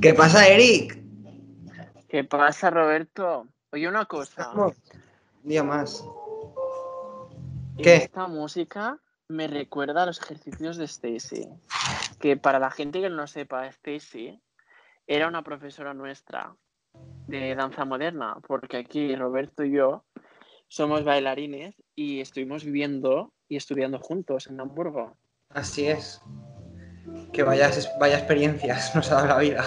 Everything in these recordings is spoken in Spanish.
¿Qué pasa, Eric? ¿Qué pasa, Roberto? Oye, una cosa. Un día más. ¿Qué? Esta música me recuerda a los ejercicios de Stacy. Que para la gente que no sepa, Stacy era una profesora nuestra de danza moderna, porque aquí Roberto y yo somos bailarines y estuvimos viviendo y estudiando juntos en Hamburgo. Así es. Que vaya, vaya experiencias nos ha dado la vida.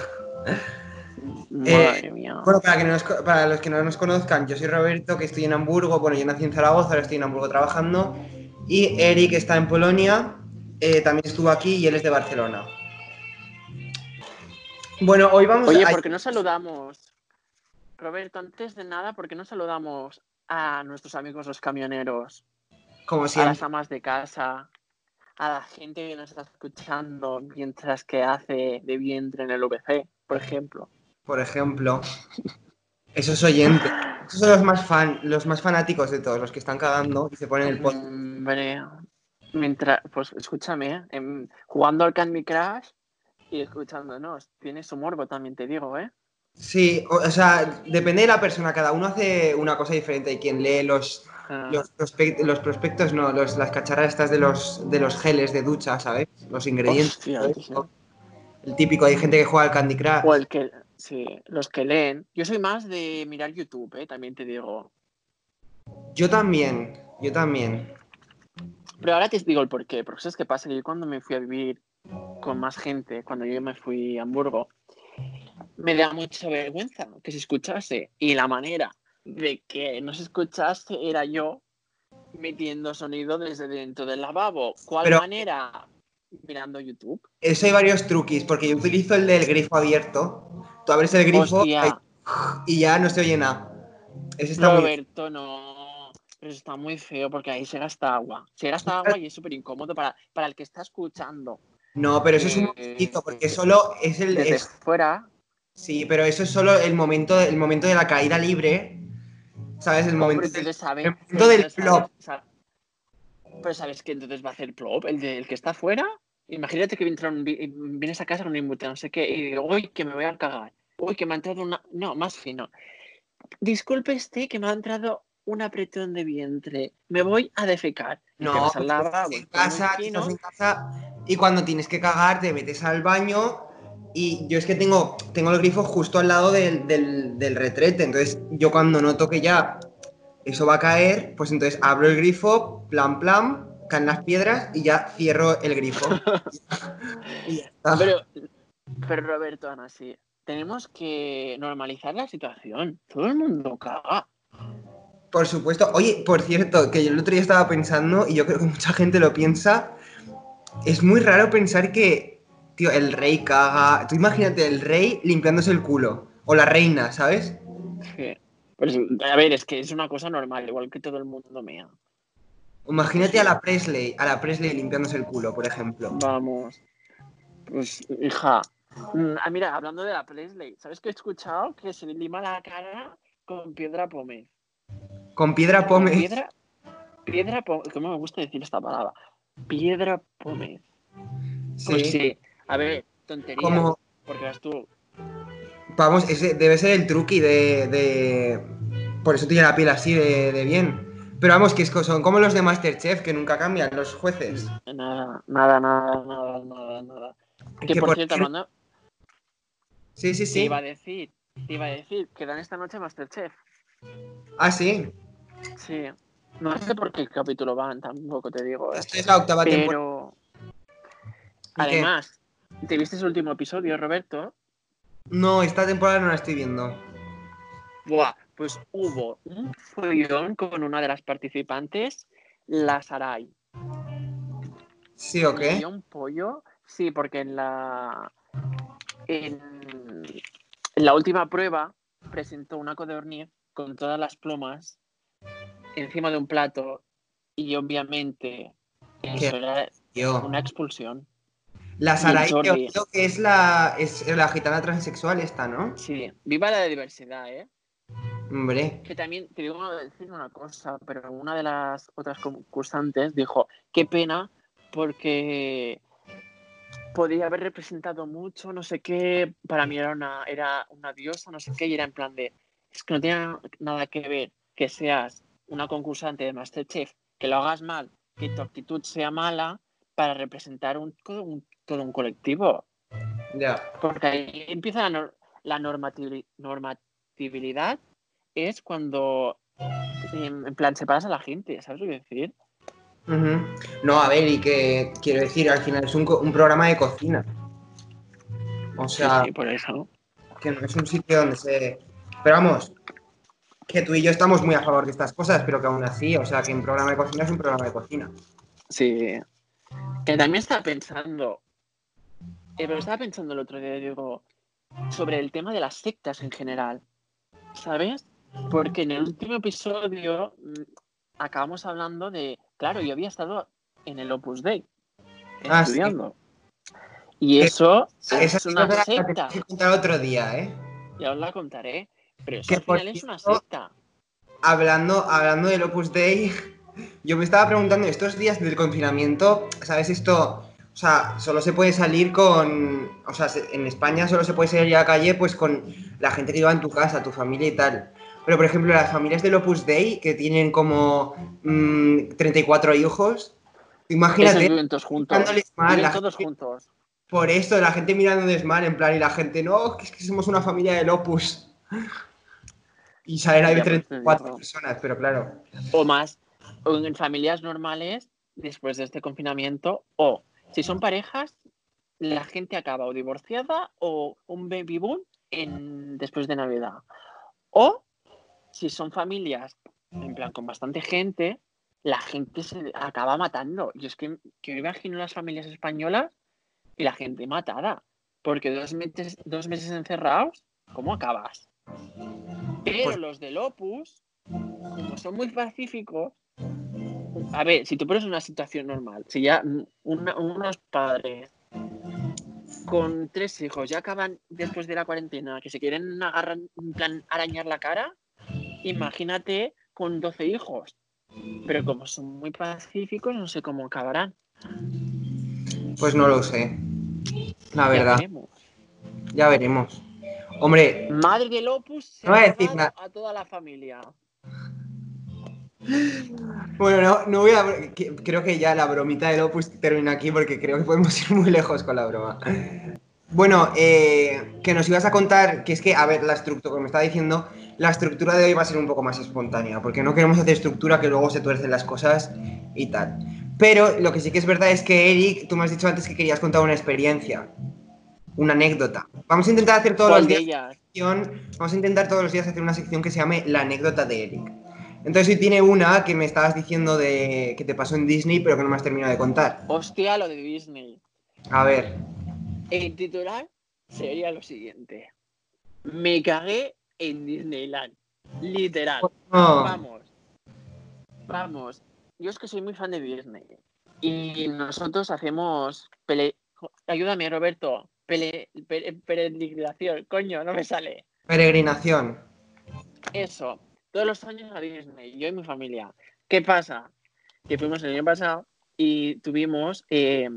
Madre Eh, mía. Bueno, para, que no nos co- para los que no nos conozcan, yo soy Roberto, que estoy en Hamburgo. Bueno, yo nací en Zaragoza, ahora estoy en Hamburgo trabajando. Y Eric está en Polonia, eh, también estuvo aquí y él es de Barcelona. Bueno, hoy vamos Oye, a... ¿por qué no saludamos? Roberto, antes de nada, ¿por qué no saludamos a nuestros amigos los camioneros? Como a las amas de casa, a la gente que nos está escuchando mientras que hace de vientre en el VC, por ejemplo. Por ejemplo, esos oyentes. Esos son los más fan, los más fanáticos de todos, los que están cagando y se ponen el podcast. Hombre, mientras, pues escúchame, ¿eh? Jugando al Candy Crush y escuchándonos. Tiene su morbo también, te digo, ¿eh? Sí, o, o sea, depende de la persona, cada uno hace una cosa diferente. Hay quien lee los, Ah, los, prospect- los prospectos, no, los, las cacharras estas de los, de los geles de ducha, ¿sabes? Los ingredientes. El típico, hay gente que juega al Candy Crush. O el que, sí, los que leen. Yo soy más de mirar YouTube, ¿eh? También te digo. Yo también, yo también. Pero ahora te digo el por qué. Porque sabes qué pasa, que yo cuando me fui a vivir con más gente, cuando yo me fui a Hamburgo, me da mucha vergüenza que se escuchase. Y la manera de que no se escuchase era yo metiendo sonido desde dentro del lavabo. ¿Cuál Pero- manera? Mirando YouTube. Eso hay varios truquis, porque yo utilizo el del grifo abierto. Tú abres el grifo y ya no se oye nada. Ese está muy Roberto, no. Pero está muy feo porque ahí se gasta agua. Se gasta agua y es súper incómodo para, para el que está escuchando. No, pero eso es un Eh, momentito, porque solo es el. Desde es- fuera, sí, pero eso es solo el momento, el momento de la caída libre. ¿Sabes? El momento. Hombre, entonces sabe- el momento del entonces sabe- plop. sa- Pero sabes que entonces va a hacer plop, el, de- el que está afuera. Imagínate que vienes a casa con un invute, no sé qué, y digo, uy, que me voy a cagar. Uy, que me ha entrado una. No, más fino. Disculpe este que me ha entrado un apretón de vientre. Me voy a defecar. No, pues estás en casa, estás en casa y cuando tienes que cagar te metes al baño y yo es que tengo, tengo el grifo justo al lado del, del- del retrete, entonces yo cuando noto que ya eso va a caer, pues entonces abro el grifo, plan plan, caen las piedras y ya cierro el grifo. y ya está. Pero, pero Roberto, Ana, sí. Tenemos que normalizar la situación. Todo el mundo caga. Por supuesto. Oye, por cierto, que yo el otro día estaba pensando, y yo creo que mucha gente lo piensa, es muy raro pensar que, tío, el rey caga. Tú imagínate el rey limpiándose el culo. O la reina, ¿sabes? Sí. Pues, a ver, es que es una cosa normal, igual que todo el mundo mea. Imagínate a la Presley, a la Presley limpiándose el culo, por ejemplo. Vamos. Pues, hija. Mm, ah, mira, hablando de la Presley, ¿sabes que he escuchado que se le lima la cara con piedra pómez? Con piedra pómez. Piedra, piedra pómez. ¿Cómo me gusta decir esta palabra? Piedra pómez. Sí. Pues sí. A ver, tontería. Como, Porque vas tú. vamos, ese debe ser el truqui de, de- Por eso tiene la piel así de, de bien. Pero vamos, que son como los de Masterchef, que nunca cambian, los jueces. Nada, nada, nada, nada, nada, nada. Que, Que por por cierto, cier- hablando, Sí, sí, te sí. iba a decir, te iba a decir que dan esta noche Masterchef. Ah, sí. Sí. No sé por qué capítulo van, tampoco te digo. ¿eh? Esta es la octava temporada. Además, ¿te viste el último episodio, Roberto? No, esta temporada no la estoy viendo. Buah, pues hubo un follón con una de las participantes, la Sarai. ¿Sí o Le qué? un pollo. Sí, porque en la. En, en la última prueba presentó una codorniz con todas las plumas encima de un plato y obviamente eso era una expulsión. La Sarai, Jordi. que es la, es la gitana transexual esta, ¿no? Sí, viva la diversidad, ¿eh? Hombre. Que también te digo decir una cosa, pero una de las otras concursantes dijo, qué pena, porque podría haber representado mucho, no sé qué, para mí era una, era una diosa, no sé qué, y era en plan de, es que no tiene nada que ver que seas una concursante de Masterchef, que lo hagas mal, que tu actitud sea mala para representar un, todo un colectivo. Ya. Porque ahí empieza la, nor- la normativi- normatividad, es cuando, en, en plan, separas a la gente, ¿sabes lo que quiero decir? No, a ver, y que quiero decir, al final es un, programa de cocina. O sea, sí, sí, por eso. que no es un sitio donde se. Pero vamos, que tú y yo estamos muy a favor de estas cosas, pero que aún así, o sea, que un programa de cocina es un programa de cocina. Sí. Que también estaba pensando, eh, pero estaba pensando el otro día, digo, sobre el tema de las sectas en general, ¿sabes? Porque en el último episodio mm, acabamos hablando de, claro, yo había estado en el Opus Dei Ah, sí. estudiando. Y Que- eso Esa es una la secta, que otro día, ¿eh? ya os la contaré, pero eso Que al final es una secta. Hablando, hablando del Opus Dei, yo me estaba preguntando estos días del confinamiento, ¿sabes esto? O sea, solo se puede salir con. O sea, se- en España solo se puede salir a la calle pues con la gente que lleva en tu casa, tu familia y tal. Pero, por ejemplo, las familias del Opus Dei, que tienen como mm, 34 hijos, imagínate, viven todos juntos. mal, Viven todos gente- juntos. por esto, la gente mirándoles mal, en plan, y la gente, no, que es que somos una familia del Opus. Y salen ahí Ya, pues, te 34 digo. personas, pero claro. o más o en familias normales después de este confinamiento o si son parejas la gente acaba o divorciada o un baby boom en, después de Navidad o si son familias en plan con bastante gente la gente se acaba matando yo es que, que me imagino las familias españolas y la gente matada porque dos meses dos meses encerrados ¿cómo acabas? pero Pues- los del Opus como son muy pacíficos, a ver, si tú pones una situación normal, si ya una- unos padres con tres hijos ya acaban después de la cuarentena, que se quieren agarrar, en plan arañar la cara, imagínate con 12 hijos. Pero como son muy pacíficos, no sé cómo acabarán. Pues no lo sé. La Ya verdad, veremos. ya veremos. Hombre, Madre del Opus se No voy a decir a toda la familia. Bueno, no, no voy a. Creo que ya la bromita del Opus termina aquí porque creo que podemos ir muy lejos con la broma. Bueno, eh, que nos ibas a contar que es que, a ver, la estructura, como me estaba diciendo, la estructura de hoy va a ser un poco más espontánea, porque no queremos hacer estructura que luego se tuercen las cosas y tal. Pero lo que sí que es verdad es que, Eric, tú me has dicho antes que querías contar una experiencia, una anécdota. Vamos a intentar hacer todos ¿Cuál los días sección- vamos a intentar todos los días hacer una sección que se llame La anécdota de Eric. Entonces hoy tiene una que me estabas diciendo de que te pasó en Disney, pero que no me has terminado de contar. Hostia, lo de Disney. A ver, El titular sería lo siguiente. Me cagué en Disneyland. Literal. no, Vamos. Vamos. Yo es que soy muy fan de Disney. Y nosotros hacemos... Pele... Ayúdame, Roberto. Pele... pere- Peregrinación. Coño, no me sale. peregrinación. Eso. Todos los años a Disney. Yo y mi familia. ¿Qué pasa? Que fuimos el año pasado y tuvimos... eh,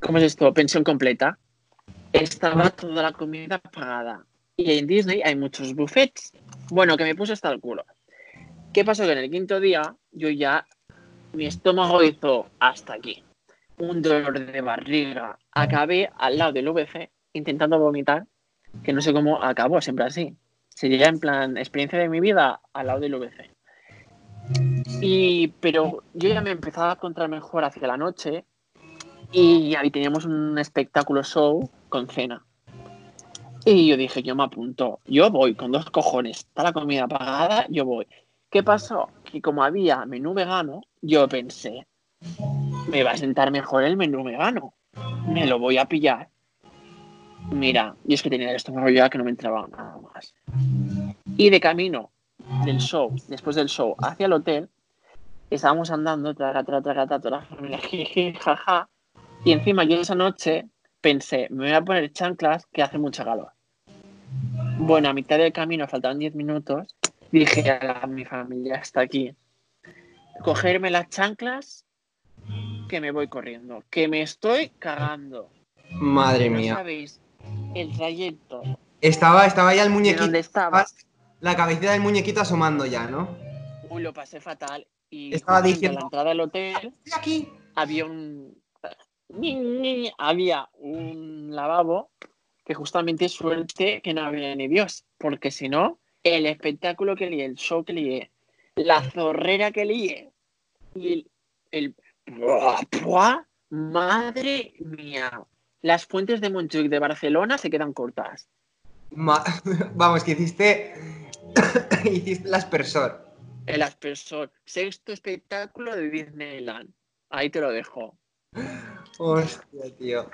¿Cómo es esto? Pensión completa. Estaba toda la comida pagada. Y en Disney hay muchos buffets. Bueno, que me puse hasta el culo. ¿Qué pasó? Que en el quinto día yo ya... Mi estómago hizo hasta aquí. Un dolor de barriga. Acabé al lado del VC intentando vomitar. Que no sé cómo acabó, siempre así. Sería en plan experiencia de mi vida al lado del VC. Y, pero yo ya me empezaba a encontrar mejor hacia la noche y ahí teníamos un espectáculo show con cena. Y yo dije, yo me apunto, yo voy con dos cojones, está la comida pagada, yo voy. ¿Qué pasó? Que como había menú vegano, yo pensé, me va a sentar mejor el menú vegano, me lo voy a pillar. Mira, yo es que tenía el estómago ya que no me entraba nada más. Y de camino del show, después del show, hacia el hotel, estábamos andando, traga, traga, traga, traga, toda la familia, jiji, jaja. Y encima yo esa noche pensé, me voy a poner chanclas que hace mucha calor. Bueno, a mitad del camino, faltaban 10 minutos, dije a mi familia está aquí. Cogerme las chanclas, que me voy corriendo, que me estoy cagando. Madre No mía. sabéis el trayecto Estaba, estaba ya el muñequito. dónde estaba. La cabecita del muñequito asomando ya, ¿no? Uy, lo pasé fatal. Y Estaba diciendo- a la entrada del hotel Estoy aquí. había un había un lavabo que justamente suerte que no había ni Dios, porque si no, el espectáculo que lié, el show que lié, la zorrera que lié y el, el ¡buah, buah! madre mía. Las fuentes de Montjuic de Barcelona se quedan cortas. Ma- Vamos, que hiciste. hiciste el aspersor. El aspersor, sexto espectáculo de Disneyland. Ahí te lo dejo. Hostia, tío.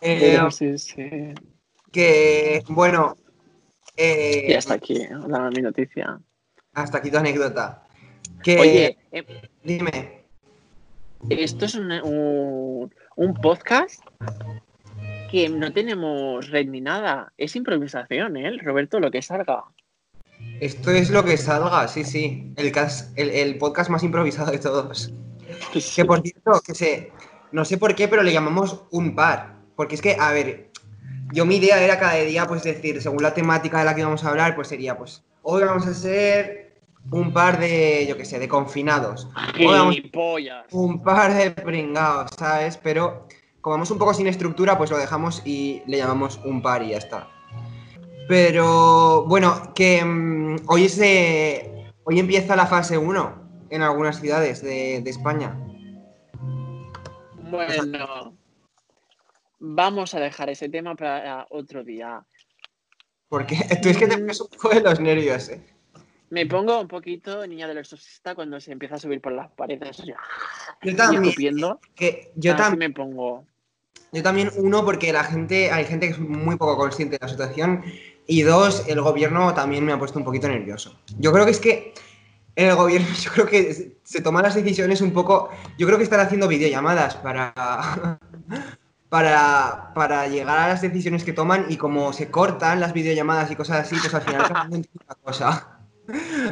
Eh, Pero sí, sí. que, bueno. eh, Y hasta aquí, la mi noticia. hasta aquí tu anécdota. Que, Oye, eh, dime. esto es un, un, un podcast que no tenemos red ni nada. Es improvisación, ¿eh? Roberto, lo que salga. Esto es lo que salga, sí, sí. El, cas- el, el podcast más improvisado de todos. Que por cierto, que se. No sé por qué, pero le llamamos un par. Porque es que, a ver, yo mi idea era cada día, pues decir, según la temática de la que vamos a hablar, pues sería, pues, hoy vamos a ser un par de, yo qué sé, de confinados. Un par de pringados, ¿sabes? Pero como vamos un poco sin estructura, pues lo dejamos y le llamamos un par y ya está. Pero bueno, que mm, hoy es de- hoy empieza la fase 1 en algunas ciudades de, de España. Bueno, vamos a dejar ese tema para otro día. Porque tú es que te pones un poco de los nervios, ¿eh? Me pongo un poquito niña del exorcista cuando se empieza a subir por las paredes. Yo, también, que yo, así tam- me pongo. yo también, uno, porque la gente, hay gente que es muy poco consciente de la situación. Y dos, el gobierno también me ha puesto un poquito nervioso. Yo creo que es que el gobierno, yo creo que se- toman las decisiones un poco. Yo creo que están haciendo videollamadas para. Para, para llegar a las decisiones que toman y como se cortan las videollamadas y cosas así, pues al final entiende una cosa.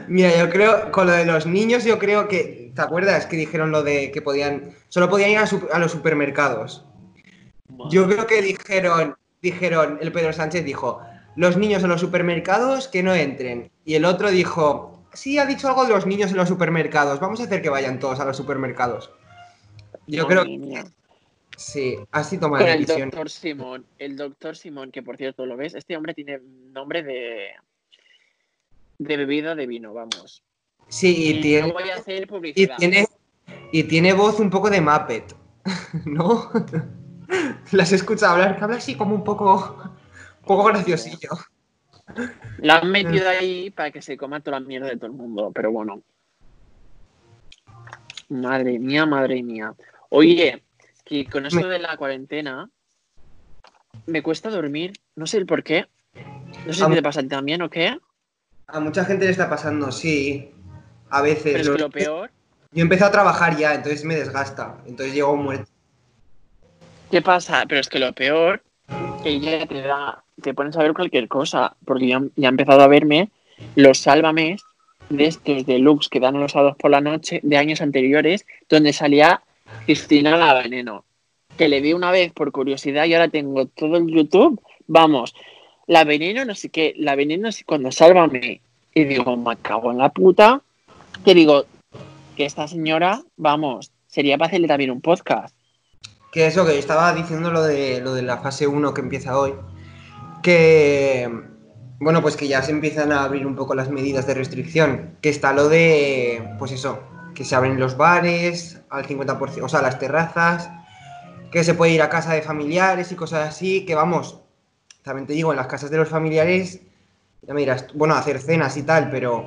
Mira, yo creo, con lo de los niños, yo creo que, ¿te acuerdas que dijeron lo de que podían, solo podían ir a, su- a los supermercados? Yo creo que dijeron, dijeron, el Pedro Sánchez dijo, los niños en los supermercados que no entren. Y el otro dijo, sí, ha dicho algo de los niños en los supermercados, vamos a hacer que vayan todos a los supermercados. Yo creo que sí, así toma Con la el decisión. doctor Simón. El doctor Simón, que por cierto, ¿lo ves? Este hombre tiene nombre de. De bebida de vino, vamos. Sí, y no tiene, voy a hacer y tiene, y tiene voz un poco de Muppet, ¿no? Las escucha hablar, que habla así como un poco, un poco graciosillo. La han metido ahí para que se coma toda la mierda de todo el mundo, pero bueno. Madre mía, madre mía. Oye, que con esto de la cuarentena me cuesta dormir, no sé el por qué. No sé si te pasa también o qué, A mucha gente le está pasando, sí. A veces. pero es que lo peor. Yo empecé a trabajar ya, entonces me desgasta. Entonces llego muerto. ¿Qué pasa? Pero es que lo peor que ya te da, te pones a ver cualquier cosa, porque ya, ya he empezado a verme los sálvames de estos deluxe que dan los sábados por la noche de años anteriores, donde salía Cristina la Veneno, que le vi una vez por curiosidad y ahora tengo todo el YouTube, vamos, la Veneno no sé qué, la Veneno no sé cuando sálvame, y digo, me cago en la puta, que digo, que esta señora, vamos, sería para hacerle también un podcast. Que eso, que estaba diciendo lo de, lo de la fase 1 que empieza hoy. Que. Bueno, pues que ya se empiezan a abrir un poco las medidas de restricción. Que está lo de. Pues eso, que se abren los bares al 50%, o sea, las terrazas. Que se puede ir a casa de familiares y cosas así. Que vamos, también te digo, en las casas de los familiares. Ya me dirás, bueno, hacer cenas y tal, pero.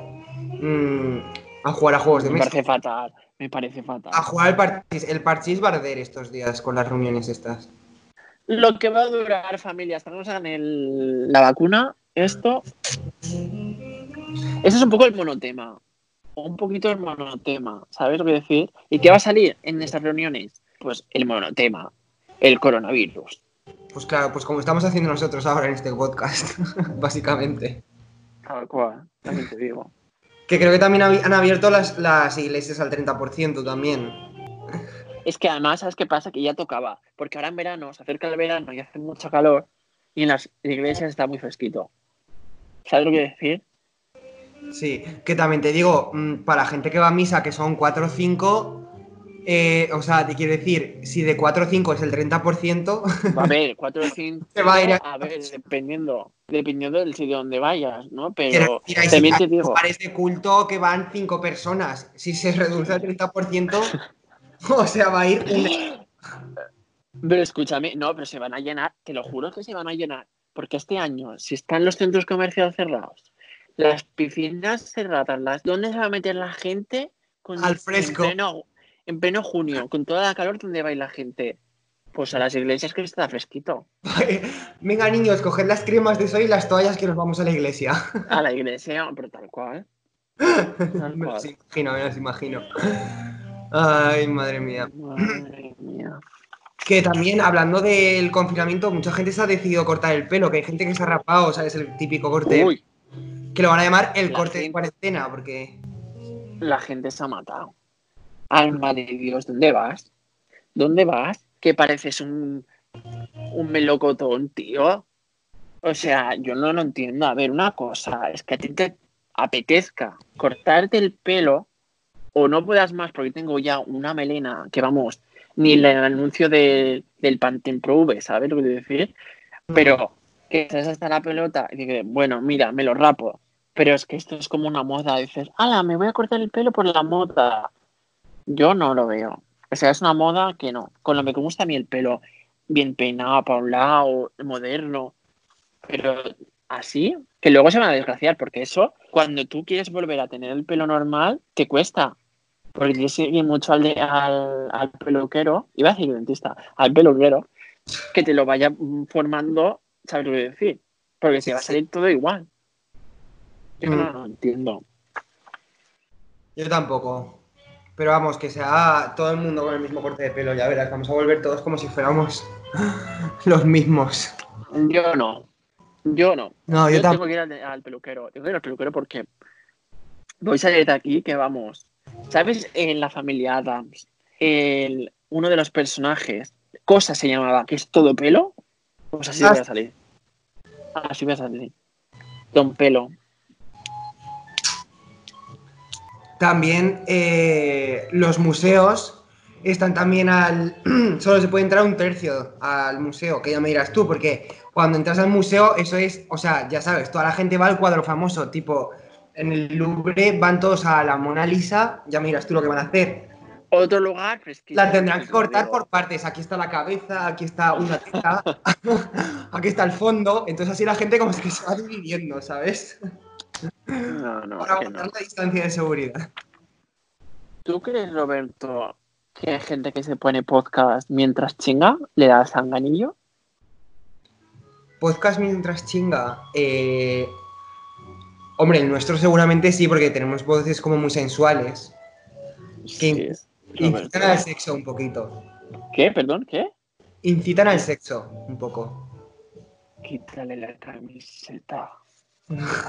mm, a jugar a juegos de Me mesa. parece fatal, me parece fatal. A jugar el parchís, el parchís barder estos días con las reuniones estas. Lo que va a durar, familia, hagan el- la vacuna, esto. Ese es un poco el monotema. Un poquito el monotema, ¿sabes lo que decir? ¿Y qué va a salir en estas reuniones? Pues el monotema, el coronavirus. Pues claro, pues como estamos haciendo nosotros ahora en este podcast, básicamente. Tal cual, también te digo. Que creo que también han abierto las, las iglesias al 30% también. Es que además, ¿sabes qué pasa? Que ya tocaba. Porque ahora en verano, se acerca el verano y hace mucho calor y en las iglesias está muy fresquito. ¿Sabes lo que decir? Sí, que también te digo, mm, para gente que va a misa, que son 4 o 5, eh, o sea, te quiero decir, si de 4 o 5 es el 30%, Va a haber 4 o 5. Se va a ir a- A ver, dependiendo, dependiendo del sitio donde vayas, ¿no? Pero hay, también te digo, de culto que van 5 personas. Si se reduce al 30%, o sea, va a ir un... pero escúchame, no, pero se van a llenar, te lo juro que se van a llenar. Porque este año, si están los centros comerciales cerrados, las piscinas cerradas, las, ¿dónde se va a meter la gente? Con- Al fresco. Pleno, en pleno junio, con toda la calor, ¿dónde va a ir la gente? Pues a las iglesias que está fresquito. Venga, niños, coged las cremas de soy y las toallas que nos vamos a la iglesia. A la iglesia, pero tal cual. Tal me los imagino, me los imagino. Ay, madre mía. Madre mía. Que también, hablando del confinamiento, mucha gente se ha decidido cortar el pelo, que hay gente que se ha rapado, ¿sabes? El típico corte. Uy, Que lo van a llamar el La corte de cuarentena, porque. la gente se ha matado. Alma de Dios, ¿dónde vas? ¿Dónde vas? Que pareces un, un melocotón, tío. O sea, yo no lo entiendo. A ver, una cosa, es que a ti te apetezca cortarte el pelo o no puedas más porque tengo ya una melena que vamos, ni el anuncio de- del Pantene Pro V, ¿sabes lo que quiero decir? Pero que estás hasta la pelota y dices, bueno, mira, me lo rapo. Pero es que esto es como una moda. Dices, ala, me voy a cortar el pelo por la moda. Yo no lo veo. O sea, es una moda que no. Con lo que me gusta a mí el pelo bien peinado para un lado, moderno. Pero así, que luego se van a desgraciar, porque eso, cuando tú quieres volver a tener el pelo normal, te cuesta. Porque tienes que ir mucho al, de- al, al peluquero, iba a decir dentista, al peluquero, que te lo vaya formando, ¿sabes lo que decir? Porque se va a salir todo igual. Yo no Mm. lo entiendo. Yo tampoco. Pero vamos, que sea todo el mundo con el mismo corte de pelo, ya verás. Vamos a volver todos como si fuéramos los mismos. Yo no. Yo no. No, yo yo tengo que ir al, al peluquero. Tengo que ir al peluquero porque voy a salir de aquí que vamos. ¿Sabes? En la familia Adams, el, uno de los personajes, Cosa se llamaba, que es todo pelo. Pues así Ah. voy a salir. Así voy a salir. Don pelo. También eh, los museos están también al. Solo se puede entrar un tercio al museo, que ya me dirás tú, porque cuando entras al museo, eso es. O sea, ya sabes, toda la gente va al cuadro famoso, tipo. En el Louvre van todos a la Mona Lisa, ya me dirás tú lo que van a hacer. Otro lugar fresquito. La tendrán que te cortar por partes. Aquí está la cabeza, aquí está una teta, aquí está el fondo. Entonces así la gente como que se va dividiendo, ¿sabes? No, no, Para que guardar no. la distancia de seguridad. ¿Tú crees, Roberto, que hay gente que se pone podcast mientras chinga? ¿Le da sanganillo? Podcast mientras chinga. eh, Hombre, el nuestro seguramente sí, porque tenemos voces como muy sensuales. Que Sí, incitan al sexo un poquito. ¿Qué? ¿Perdón? ¿Qué? Incitan al sexo un poco. Quítale la camiseta.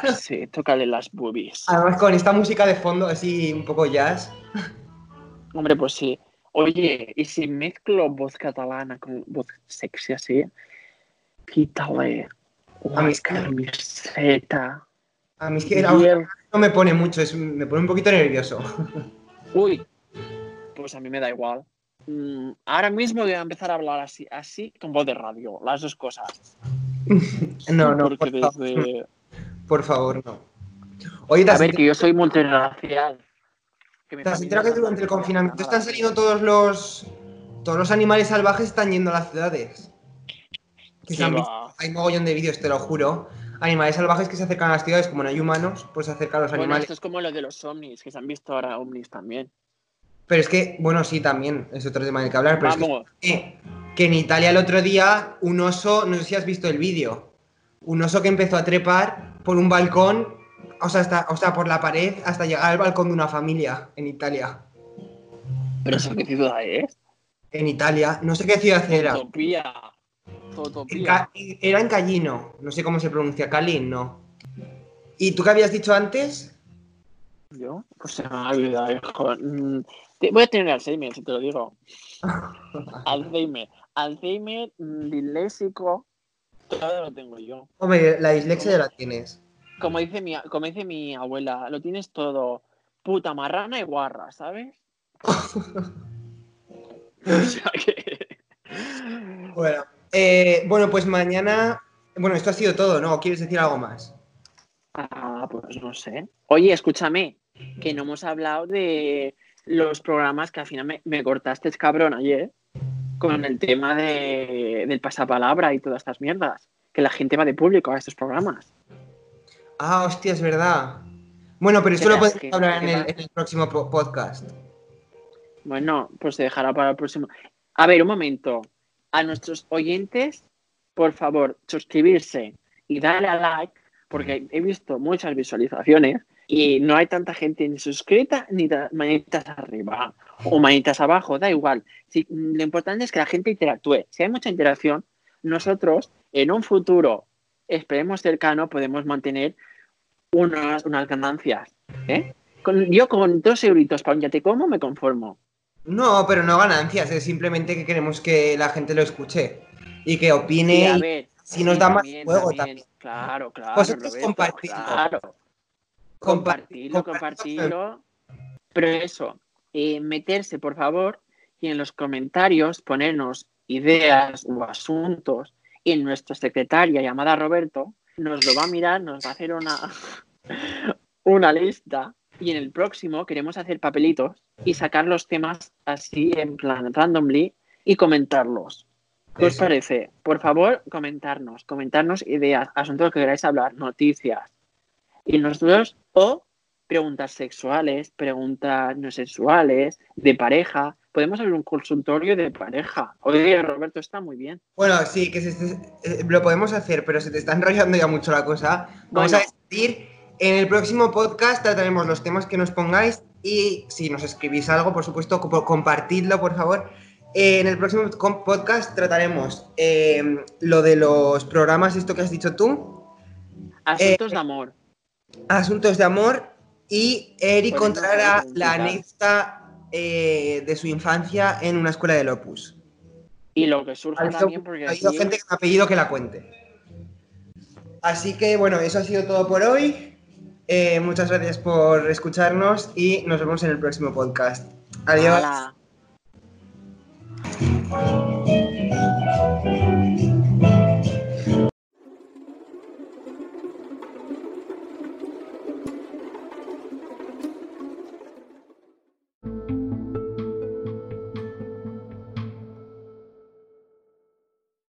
Así, tócale las boobies. Además, con esta música de fondo, así un poco jazz. Hombre, pues sí. Oye, ¿y si mezclo voz catalana con voz sexy así? Quítale A mí camiseta. A mí es que el- no me pone mucho, es- me pone un poquito nervioso. Uy, pues a mí me da igual. Mm, ahora mismo voy a empezar a hablar así, así con voz de radio, las dos cosas. No, no, Porque por desde... por favor, no. Oye, ¿te A ver, que yo soy multiracial. ¿Te has enterado que es durante el confinamiento están saliendo todos los todos los animales salvajes están yendo a las ciudades? Que se Que han visto- va. hay mogollón de vídeos, te lo juro. Animales salvajes que se acercan a las ciudades, como no hay humanos, pues se acercan a los Bueno, animales. esto es como lo de los ovnis, que se han visto ahora ovnis también. Pero es que, bueno, sí, también, es otro tema del que hablar, pero es que, Vamos, eh, que en Italia el otro día un oso, no sé si has visto el vídeo, un oso que empezó a trepar por un balcón, o sea, hasta, o sea, por la pared hasta llegar al balcón de una familia en Italia. pero eso qué ciudad es. En Italia, no sé qué ciudad era. Utopía. Zootopía. Era en Callino, no sé cómo se pronuncia, Calín, ¿no? ¿Y tú qué habías dicho antes? ¿Yo? Pues se me ha olvidado, hijo. Mm, voy a tener Alzheimer, si te lo digo. Alzheimer. Alzheimer, mm, disléxico, todo lo tengo yo. Hombre, la dislexia ya la tienes. Como dice mi, como dice mi abuela, lo tienes todo puta marrana y guarra, ¿sabes? Bueno, eh, bueno, pues mañana. Bueno, esto ha sido todo, ¿no? quieres decir algo más? Ah, pues no sé. Oye, escúchame, que no hemos hablado de los programas que al final me, cortaste, cabrón, ayer, con el tema de, del pasapalabra y todas estas mierdas. Que la gente va de público a estos programas. Ah, hostia, es verdad. Bueno, pero eso lo podemos hablar en el, próximo podcast. Bueno, pues se dejará para el próximo. A ver, un momento. A nuestros oyentes, por favor, suscribirse y darle a like, porque he visto muchas visualizaciones y no hay tanta gente ni suscrita ni manitas arriba o manitas abajo, da igual. lo importante es que la gente interactúe. Si hay mucha interacción, nosotros en un futuro, esperemos cercano, podemos mantener unas, unas ganancias. ¿eh? yo con dos euritos para un ya te como me conformo. No, pero no ganancias, es simplemente que queremos que la gente lo escuche y que opine. Si nos da más juego también. Claro, claro. Vosotros compartirlo. Claro. Compartirlo, compartirlo. Pero eso, eh, meterse, por favor, y en los comentarios ponernos ideas o asuntos y nuestra secretaria llamada Roberto nos lo va a mirar, nos va a hacer una, una lista y en el próximo queremos hacer papelitos y sacar los temas así en plan randomly y comentarlos. ¿Qué os parece? Por favor, comentarnos, comentarnos ideas, asuntos que queráis hablar, noticias. Y nosotros, o preguntas sexuales, preguntas no sexuales, de pareja. Podemos abrir un consultorio de pareja. Oye, Roberto, está muy bien. Bueno, sí, que eh, lo podemos hacer, pero se te está enrollando ya mucho la cosa. Vamos a decir en el próximo podcast trataremos los temas que nos pongáis y si nos escribís algo, por supuesto, compartidlo, por favor. Eh, en el próximo podcast trataremos em, lo de los programas, esto que has dicho tú. Asuntos de eh, amor. Asuntos de amor. Y Eric contará la anécdota eh, de su infancia en una escuela del Opus. Y lo que surge también porque... Ha habido gente que me ha pedido que la cuente. Así que bueno, eso ha sido todo por hoy. Eh, muchas gracias por escucharnos y nos vemos en el próximo podcast. Adiós. Thank you.